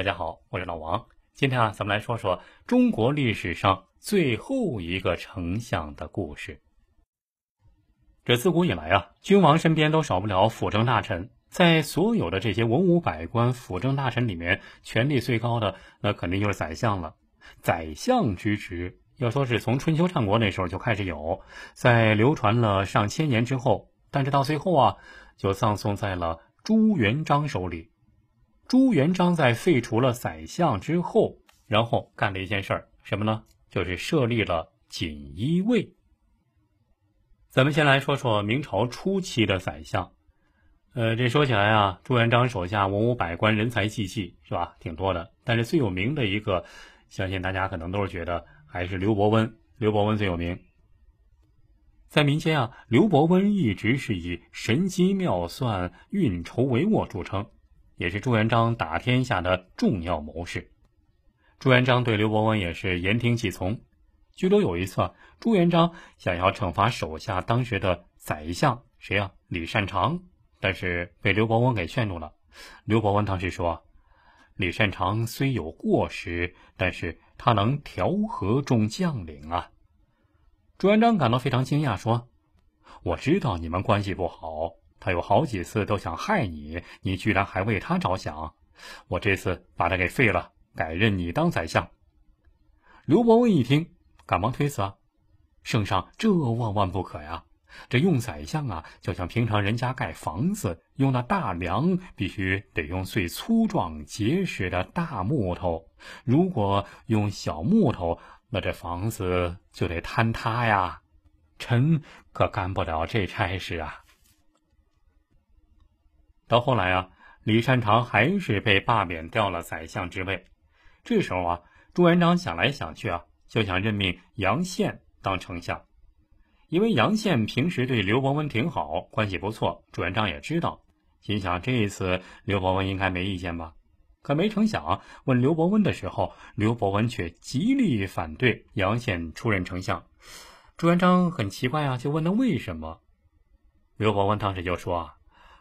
大家好，我是老王。今天啊，咱们来说说中国历史上最后一个丞相的故事。这自古以来啊，君王身边都少不了辅政大臣。在所有的这些文武百官、辅政大臣里面，权力最高的那肯定就是宰相了。宰相之职，要说是从春秋战国那时候就开始有，在流传了上千年之后，但是到最后啊，就葬送在了朱元璋手里。朱元璋在废除了宰相之后，然后干了一件事儿，什么呢？就是设立了锦衣卫。咱们先来说说明朝初期的宰相。呃，这说起来啊，朱元璋手下文武百官，人才济济，是吧？挺多的。但是最有名的一个，相信大家可能都是觉得还是刘伯温。刘伯温最有名。在民间啊，刘伯温一直是以神机妙算、运筹帷幄著称。也是朱元璋打天下的重要谋士，朱元璋对刘伯温也是言听计从。据说有一次，朱元璋想要惩罚手下当时的宰相谁呀？李善长，但是被刘伯温给劝住了。刘伯温当时说：“李善长虽有过失，但是他能调和众将领啊。”朱元璋感到非常惊讶，说：“我知道你们关系不好。”他有好几次都想害你，你居然还为他着想。我这次把他给废了，改任你当宰相。刘伯温一听，赶忙推辞啊：“圣上这万万不可呀！这用宰相啊，就像平常人家盖房子用那大梁，必须得用最粗壮结实的大木头。如果用小木头，那这房子就得坍塌呀。臣可干不了这差事啊。”到后来啊，李善长还是被罢免掉了宰相之位。这时候啊，朱元璋想来想去啊，就想任命杨宪当丞相，因为杨宪平时对刘伯温挺好，关系不错。朱元璋也知道，心想这一次刘伯温应该没意见吧？可没成想，问刘伯温的时候，刘伯温却极力反对杨宪出任丞相。朱元璋很奇怪啊，就问他为什么？刘伯温当时就说啊，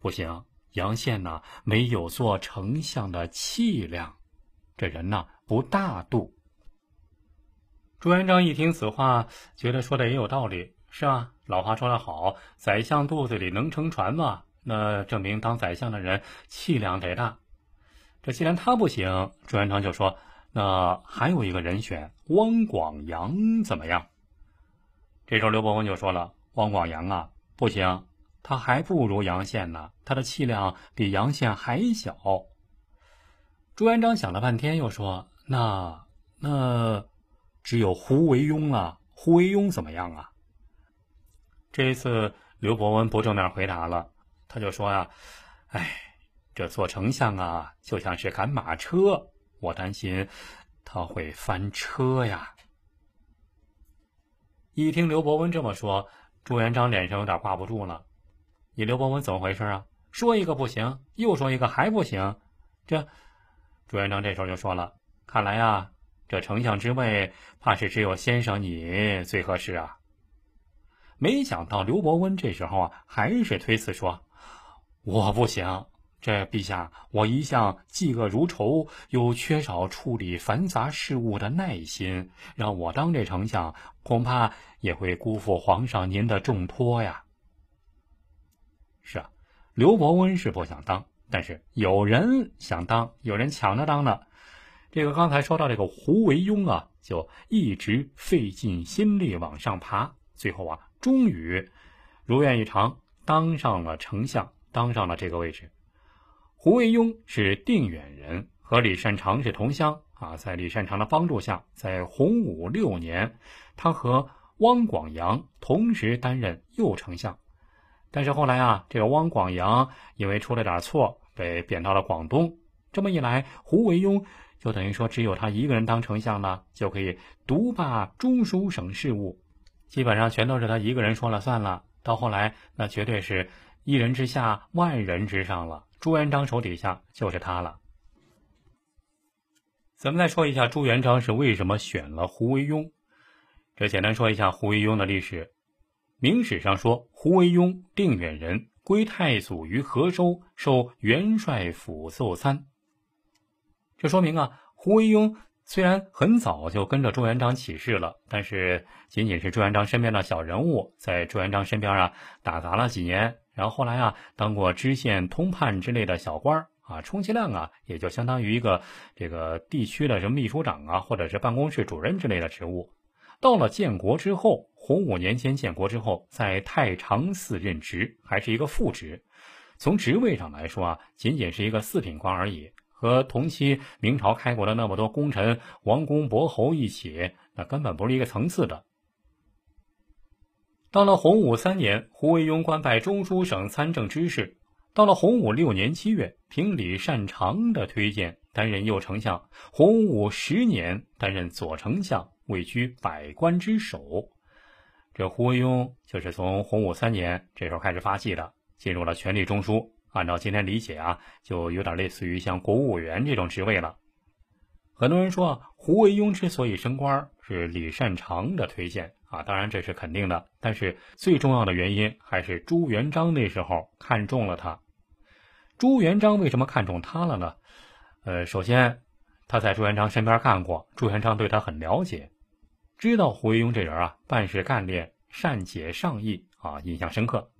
不行。杨宪呢，没有做丞相的气量，这人呢不大度。朱元璋一听此话，觉得说的也有道理，是吧？老话说得好，宰相肚子里能撑船嘛，那证明当宰相的人气量得大。这既然他不行，朱元璋就说：“那还有一个人选，汪广洋怎么样？”这时候刘伯温就说了：“汪广洋啊，不行。”他还不如杨宪呢，他的气量比杨宪还小。朱元璋想了半天，又说：“那那只有胡惟庸了。胡惟庸怎么样啊？”这一次刘伯温不正面回答了，他就说：“呀，哎，这做丞相啊，就像是赶马车，我担心他会翻车呀。”一听刘伯温这么说，朱元璋脸上有点挂不住了。你刘伯温怎么回事啊？说一个不行，又说一个还不行，这朱元璋这时候就说了：“看来啊，这丞相之位怕是只有先生你最合适啊。”没想到刘伯温这时候啊，还是推辞说：“我不行，这陛下，我一向嫉恶如仇，又缺少处理繁杂事务的耐心，让我当这丞相，恐怕也会辜负皇上您的重托呀。”是啊，刘伯温是不想当，但是有人想当，有人抢着当呢。这个刚才说到这个胡惟庸啊，就一直费尽心力往上爬，最后啊，终于如愿以偿当上了丞相，当上了这个位置。胡惟庸是定远人，和李善长是同乡啊。在李善长的帮助下，在洪武六年，他和汪广洋同时担任右丞相。但是后来啊，这个汪广洋因为出了点错，被贬到了广东。这么一来，胡惟庸就等于说只有他一个人当丞相了，就可以独霸中书省事务，基本上全都是他一个人说了算了。到后来，那绝对是一人之下，万人之上了。朱元璋手底下就是他了。咱们再说一下朱元璋是为什么选了胡惟庸。这简单说一下胡惟庸的历史。明史上说，胡惟庸，定远人，归太祖于河州，受元帅府奏参。这说明啊，胡惟庸虽然很早就跟着朱元璋起事了，但是仅仅是朱元璋身边的小人物，在朱元璋身边啊打杂了几年，然后后来啊当过知县、通判之类的小官啊，充其量啊也就相当于一个这个地区的什么秘书长啊，或者是办公室主任之类的职务。到了建国之后，洪武年间建国之后，在太常寺任职，还是一个副职。从职位上来说啊，仅仅是一个四品官而已，和同期明朝开国的那么多功臣、王公伯侯一起，那根本不是一个层次的。到了洪武三年，胡惟庸官拜中书省参政知事。到了洪武六年七月，凭李善长的推荐，担任右丞相。洪武十年，担任左丞相，位居百官之首。这胡惟庸就是从洪武三年这时候开始发迹的。进入了权力中枢，按照今天理解啊，就有点类似于像国务委员这种职位了。很多人说，胡惟庸之所以升官是李善长的推荐啊，当然这是肯定的。但是最重要的原因还是朱元璋那时候看中了他。朱元璋为什么看中他了呢？呃，首先他在朱元璋身边干过，朱元璋对他很了解，知道胡惟庸这人啊办事干练，善解上意啊，印象深刻。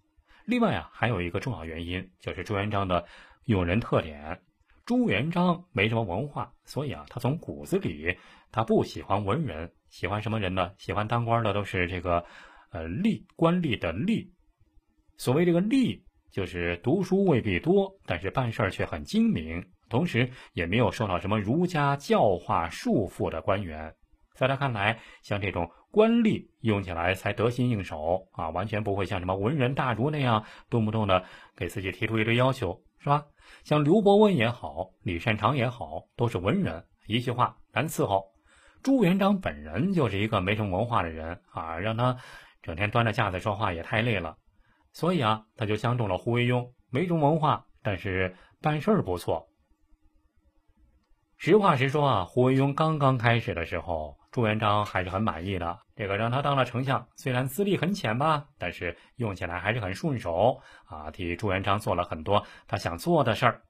另外啊，还有一个重要原因，就是朱元璋的用人特点。朱元璋没什么文化，所以啊，他从骨子里他不喜欢文人，喜欢什么人呢？喜欢当官的都是这个，呃，吏官吏的吏。所谓这个吏，就是读书未必多，但是办事却很精明，同时也没有受到什么儒家教化束缚的官员。在他看来，像这种。官吏用起来才得心应手啊，完全不会像什么文人大儒那样动不动的给自己提出一堆要求，是吧？像刘伯温也好，李善长也好，都是文人，一句话难伺候。朱元璋本人就是一个没什么文化的人啊，让他整天端着架子说话也太累了，所以啊，他就相中了胡惟庸，没什么文化，但是办事儿不错。实话实说啊，胡惟庸刚刚开始的时候。朱元璋还是很满意的，这个让他当了丞相，虽然资历很浅吧，但是用起来还是很顺手啊，替朱元璋做了很多他想做的事儿。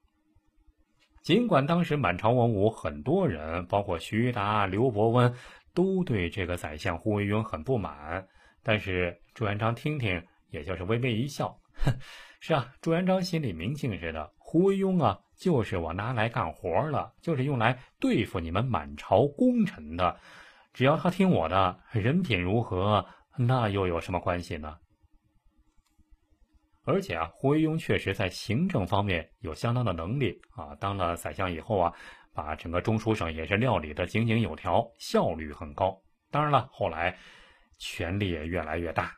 尽管当时满朝文武很多人，包括徐达、刘伯温，都对这个宰相胡惟庸很不满，但是朱元璋听听，也就是微微一笑，哼，是啊，朱元璋心里明镜似的，胡惟庸啊，就是我拿来干活了，就是用来对付你们满朝功臣的。只要他听我的，人品如何，那又有什么关系呢？而且啊，胡惟庸确实在行政方面有相当的能力啊。当了宰相以后啊，把整个中书省也是料理的井井有条，效率很高。当然了，后来权力也越来越大，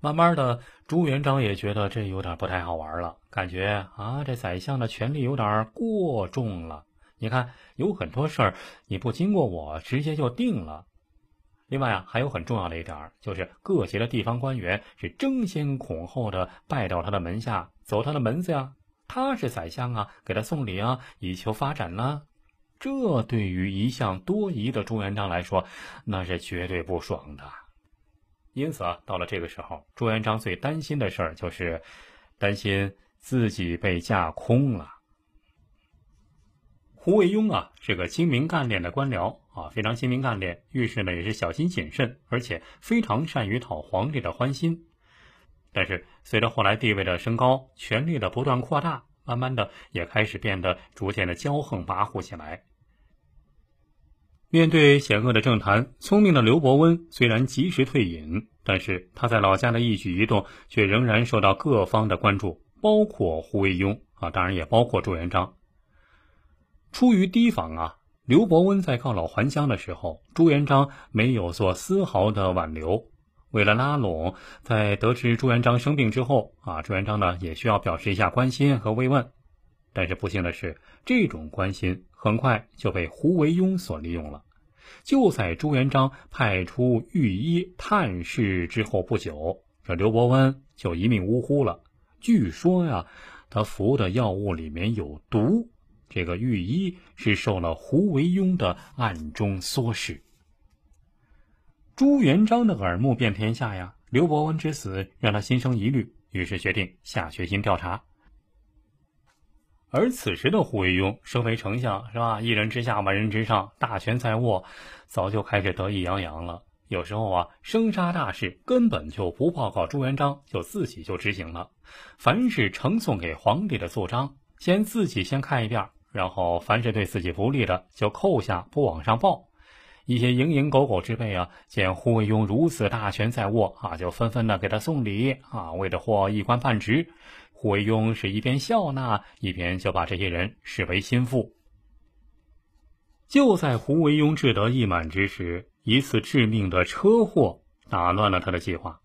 慢慢的，朱元璋也觉得这有点不太好玩了，感觉啊，这宰相的权力有点过重了。你看，有很多事儿你不经过我直接就定了。另外啊，还有很重要的一点，就是各级的地方官员是争先恐后的拜到他的门下，走他的门子呀。他是宰相啊，给他送礼啊，以求发展呢。这对于一向多疑的朱元璋来说，那是绝对不爽的。因此啊，到了这个时候，朱元璋最担心的事儿就是担心自己被架空了。胡惟庸啊，是个精明干练的官僚啊，非常精明干练，遇事呢也是小心谨慎，而且非常善于讨皇帝的欢心。但是随着后来地位的升高，权力的不断扩大，慢慢的也开始变得逐渐的骄横跋扈起来。面对险恶的政坛，聪明的刘伯温虽然及时退隐，但是他在老家的一举一动却仍然受到各方的关注，包括胡惟庸啊，当然也包括朱元璋。出于提防啊，刘伯温在告老还乡的时候，朱元璋没有做丝毫的挽留。为了拉拢，在得知朱元璋生病之后啊，朱元璋呢也需要表示一下关心和慰问。但是不幸的是，这种关心很快就被胡惟庸所利用了。就在朱元璋派出御医探视之后不久，这刘伯温就一命呜呼了。据说呀，他服的药物里面有毒。这个御医是受了胡惟庸的暗中唆使。朱元璋的耳目遍天下呀，刘伯温之死让他心生疑虑，于是决定下决心调查。而此时的胡惟庸身为丞相，是吧？一人之下，万人之上，大权在握，早就开始得意洋洋了。有时候啊，生杀大事根本就不报告朱元璋，就自己就执行了。凡是呈送给皇帝的奏章，先自己先看一遍，然后凡是对自己不利的，就扣下不往上报。一些蝇营狗苟之辈啊，见胡惟庸如此大权在握啊，就纷纷的给他送礼啊，为了获一官半职。胡惟庸是一边笑纳，一边就把这些人视为心腹。就在胡惟庸志得意满之时，一次致命的车祸打乱了他的计划。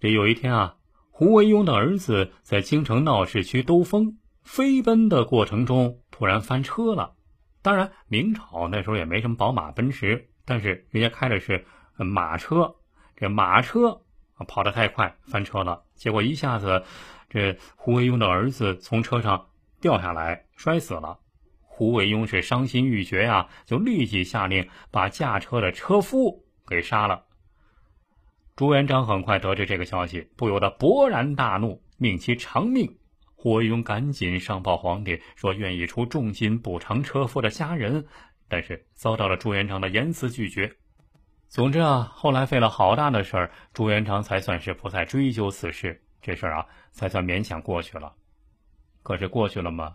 这有一天啊，胡惟庸的儿子在京城闹市区兜风，飞奔的过程中突然翻车了。当然，明朝那时候也没什么宝马、奔驰，但是人家开的是马车，这马车跑得太快，翻车了。结果一下子，这胡惟庸的儿子从车上掉下来，摔死了。胡惟庸是伤心欲绝呀，就立即下令把驾车的车夫给杀了。朱元璋很快得知这个消息，不由得勃然大怒，命其偿命。胡惟庸赶紧上报皇帝，说愿意出重金补偿车夫的家人，但是遭到了朱元璋的严词拒绝。总之啊，后来费了好大的事儿，朱元璋才算是不再追究此事，这事儿啊才算勉强过去了。可是过去了吗？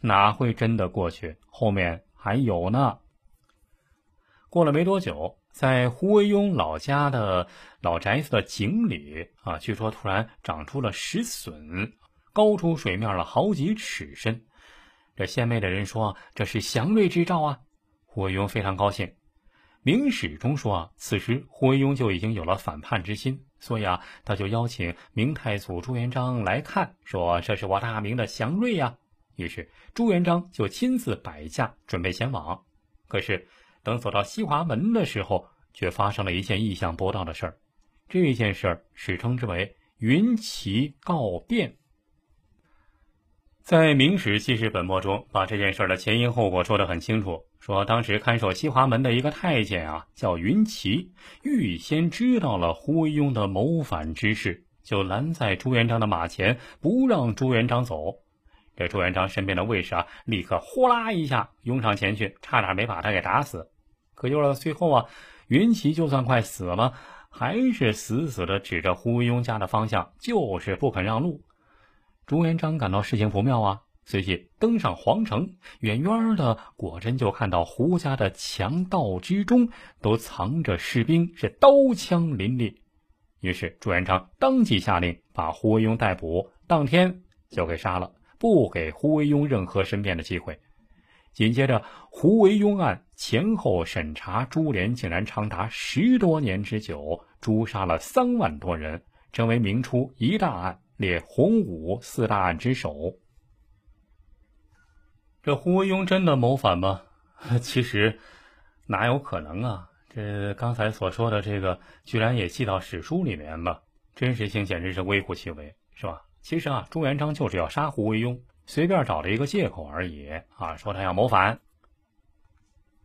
哪会真的过去？后面还有呢。过了没多久，在胡惟庸老家的老宅子的井里啊，据说突然长出了石笋。高出水面了好几尺深，这献媚的人说：“这是祥瑞之兆啊！”胡惟庸非常高兴。《明史》中说啊，此时胡惟庸就已经有了反叛之心，所以啊，他就邀请明太祖朱元璋来看，说：“这是我大明的祥瑞呀！”于是朱元璋就亲自摆驾准备前往。可是等走到西华门的时候，却发生了一件意想不到的事儿。这件事儿史称之为“云旗告变”。在《明史记事本末》中，把这件事的前因后果说得很清楚。说当时看守西华门的一个太监啊，叫云奇，预先知道了胡惟庸的谋反之事，就拦在朱元璋的马前，不让朱元璋走。这朱元璋身边的卫士啊，立刻呼啦一下拥上前去，差点没把他给打死。可就是最后啊，云奇就算快死了，还是死死的指着胡惟庸家的方向，就是不肯让路。朱元璋感到事情不妙啊，随即登上皇城，远远的果真就看到胡家的强盗之中都藏着士兵，是刀枪林立。于是朱元璋当即下令把胡惟庸逮捕，当天就给杀了，不给胡惟庸任何申辩的机会。紧接着，胡惟庸案前后审查株连，竟然长达十多年之久，诛杀了三万多人，成为明初一大案。列洪武四大案之首。这胡惟庸真的谋反吗？其实哪有可能啊！这刚才所说的这个，居然也记到史书里面了，真实性简直是微乎其微，是吧？其实啊，朱元璋就是要杀胡惟庸，随便找了一个借口而已啊，说他要谋反。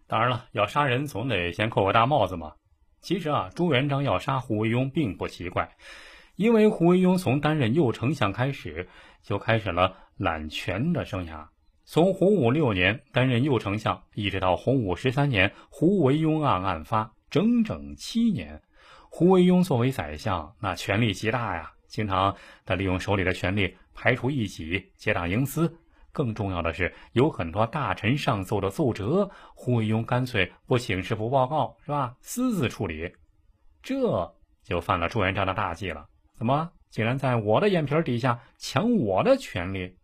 当然了，要杀人总得先扣个大帽子嘛。其实啊，朱元璋要杀胡惟庸并不奇怪。因为胡惟庸从担任右丞相开始，就开始了揽权的生涯。从洪武六年担任右丞相，一直到洪武十三年胡惟庸案案发，整整七年。胡惟庸作为宰相，那权力极大呀，经常他利用手里的权力排除异己，结党营私。更重要的是，有很多大臣上奏的奏折，胡惟庸干脆不请示、不报告，是吧？私自处理，这就犯了朱元璋的大忌了。怎么竟然在我的眼皮底下抢我的权利？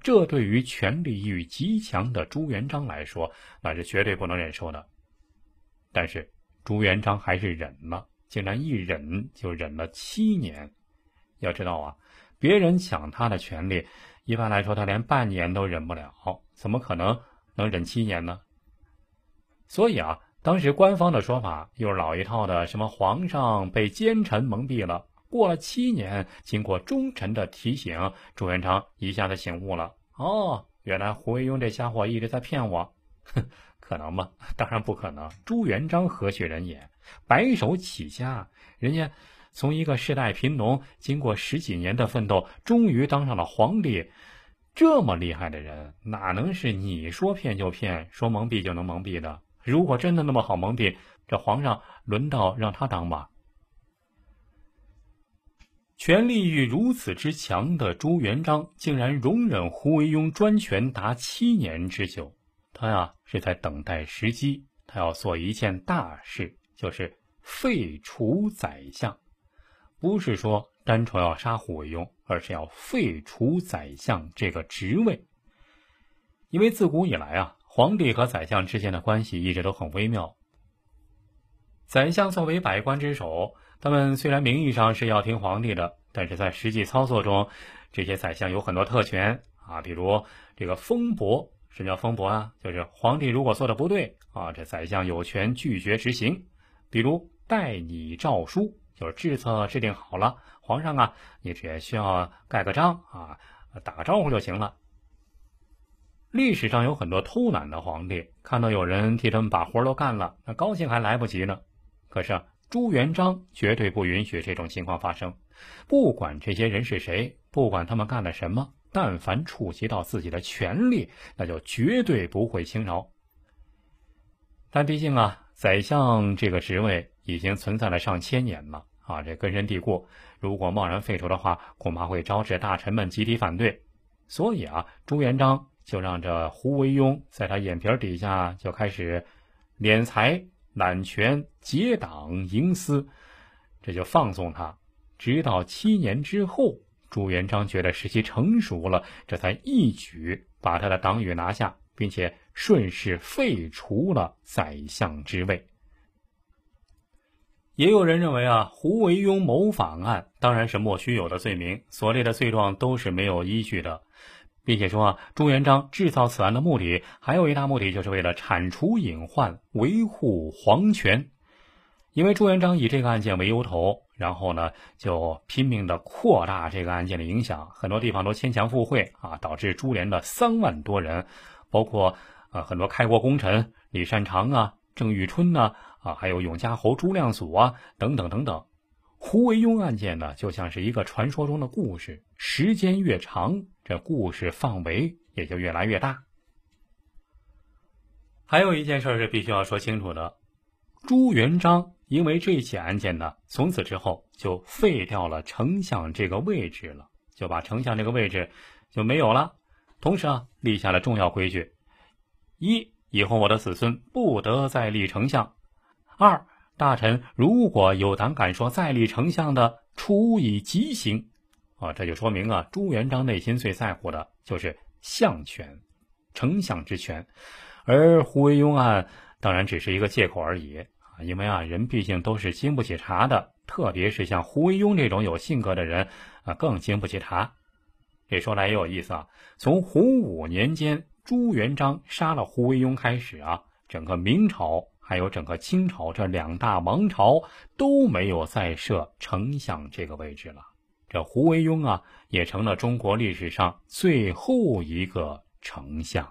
这对于权力欲极强的朱元璋来说，那是绝对不能忍受的。但是朱元璋还是忍了，竟然一忍就忍了七年。要知道啊，别人抢他的权利，一般来说他连半年都忍不了，怎么可能能忍七年呢？所以啊，当时官方的说法又是老一套的，什么皇上被奸臣蒙蔽了。过了七年，经过忠臣的提醒，朱元璋一下子醒悟了。哦，原来胡惟庸这家伙一直在骗我。哼，可能吗？当然不可能。朱元璋何许人也？白手起家，人家从一个世代贫农，经过十几年的奋斗，终于当上了皇帝。这么厉害的人，哪能是你说骗就骗，说蒙蔽就能蒙蔽的？如果真的那么好蒙蔽，这皇上轮到让他当吧？权力欲如此之强的朱元璋，竟然容忍胡惟庸专权达七年之久。他呀是在等待时机，他要做一件大事，就是废除宰相。不是说单纯要杀胡惟庸，而是要废除宰相这个职位。因为自古以来啊，皇帝和宰相之间的关系一直都很微妙。宰相作为百官之首。他们虽然名义上是要听皇帝的，但是在实际操作中，这些宰相有很多特权啊，比如这个封伯，什么叫封伯啊？就是皇帝如果做的不对啊，这宰相有权拒绝执行。比如代拟诏书，就是制策制定好了，皇上啊，你只需要盖个章啊，打个招呼就行了。历史上有很多偷懒的皇帝，看到有人替他们把活都干了，那高兴还来不及呢。可是。朱元璋绝对不允许这种情况发生，不管这些人是谁，不管他们干了什么，但凡触及到自己的权利，那就绝对不会轻饶。但毕竟啊，宰相这个职位已经存在了上千年了啊，这根深蒂固，如果贸然废除的话，恐怕会招致大臣们集体反对。所以啊，朱元璋就让这胡惟庸在他眼皮底下就开始敛财。揽权、结党、营私，这就放纵他，直到七年之后，朱元璋觉得时机成熟了，这才一举把他的党羽拿下，并且顺势废除了宰相之位。也有人认为啊，胡惟庸谋反案当然是莫须有的罪名，所列的罪状都是没有依据的。并且说啊，朱元璋制造此案的目的还有一大目的，就是为了铲除隐患，维护皇权。因为朱元璋以这个案件为由头，然后呢就拼命的扩大这个案件的影响，很多地方都牵强附会啊，导致株连的三万多人，包括呃很多开国功臣李善长啊、郑遇春呐啊，还有永嘉侯朱亮祖啊等等等等。胡惟庸案件呢，就像是一个传说中的故事，时间越长，这故事范围也就越来越大。还有一件事是必须要说清楚的：朱元璋因为这起案件呢，从此之后就废掉了丞相这个位置了，就把丞相这个位置就没有了。同时啊，立下了重要规矩：一，以后我的子孙不得再立丞相；二。大臣如果有胆敢说再立丞相的，处以极刑。啊，这就说明啊，朱元璋内心最在乎的就是相权、丞相之权，而胡惟庸案当然只是一个借口而已啊。因为啊，人毕竟都是经不起查的，特别是像胡惟庸这种有性格的人啊，更经不起查。这说来也有意思啊，从洪武年间朱元璋杀了胡惟庸开始啊，整个明朝。还有整个清朝这两大王朝都没有再设丞相这个位置了，这胡惟庸啊也成了中国历史上最后一个丞相。